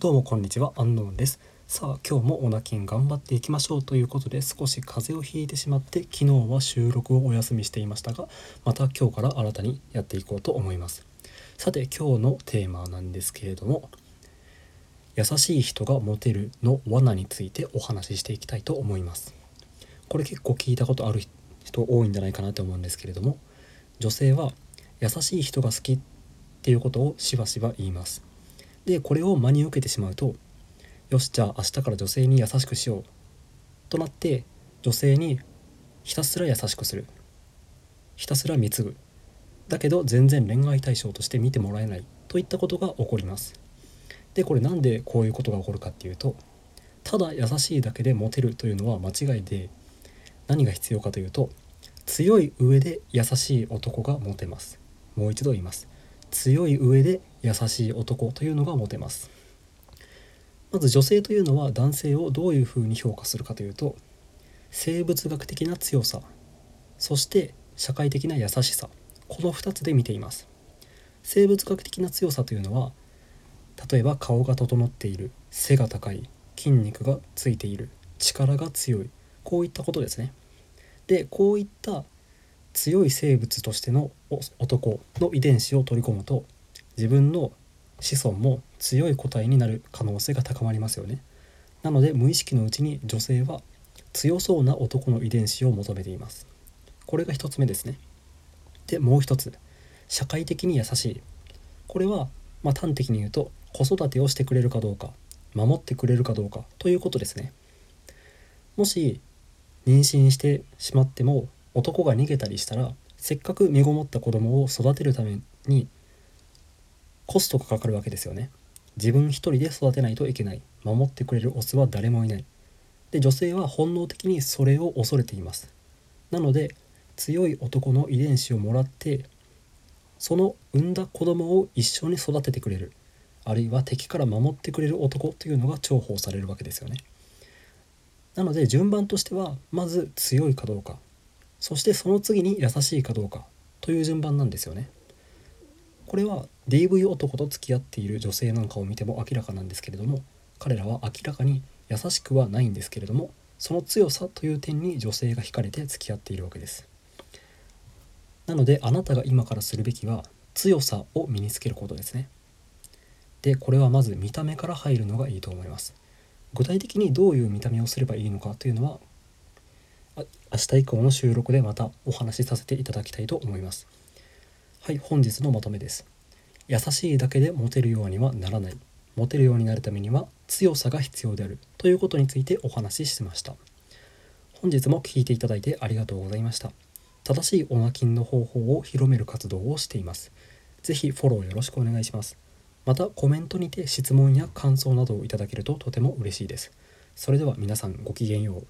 どうもこんにちは、アンノーンです。さあ、今日もオナキン頑張っていきましょうということで少し風邪をひいてしまって昨日は収録をお休みしていましたが、また今日から新たにやっていこうと思います。さて、今日のテーマなんですけれども、優しい人がモテるの罠についてお話ししていきたいと思います。これ結構聞いたことある人多いんじゃないかなと思うんですけれども、女性は優しい人が好きっていうことをしばしば言います。でこれを真に受けてしまうとよしじゃあ明日から女性に優しくしよう。となって女性にひたすら優しくする。ひたすら貢ぐ。だけど全然恋愛対象として見てもらえない。といったことが起こります。でこれなんでこういうことが起こるかっていうとただ優しいだけでモテるというのは間違いで何が必要かというと強い上で優しい男がモテます。もう一度言います。強い上で優しい男というのがモテます。まず女性というのは男性をどういうふうに評価するかというと生物学的な強さそして社会的な優しさこの2つで見ています。生物学的な強さというのは例えば顔が整っている背が高い筋肉がついている力が強いこういったことですね。でこういった強い生物としての男の遺伝子を取り込むと自分の子孫も強い個体になる可能性が高まりますよね。なので無意識のうちに女性は強そうな男の遺伝子を求めています。これが一つ目ですね。でもう一つ。社会的に優しい。これはまあ端的に言うと子育てをしてくれるかどうか守ってくれるかどうかということですね。もし妊娠してしまっても男が逃げたりしたらせっかく身ごもった子供を育てるためにコストがかかるわけですよね。自分一人で育てないといけない。守ってくれるオスは誰もいない。で女性は本能的にそれを恐れています。なので強い男の遺伝子をもらってその産んだ子供を一緒に育ててくれる。あるいは敵から守ってくれる男というのが重宝されるわけですよね。なので順番としてはまず強いかどうか。そしてその次に優しいかどうかという順番なんですよね。これは DV 男と付き合っている女性なんかを見ても明らかなんですけれども彼らは明らかに優しくはないんですけれどもその強さという点に女性が惹かれて付き合っているわけです。なのであなたが今からするべきは強さを身につけることですね。でこれはまず見た目から入るのがいいと思います。具体的にどういう見た目をすればいいのかというのは明日以降の収録でまたお話しさせていただきたいと思います。はい本日のまとめです。優しいだけでモテるようにはならない。モテるようになるためには強さが必要である。ということについてお話ししました。本日も聞いていただいてありがとうございました。正しいオナキンの方法を広める活動をしています。ぜひフォローよろしくお願いします。またコメントにて質問や感想などをいただけるととても嬉しいです。それでは皆さんごきげんよう。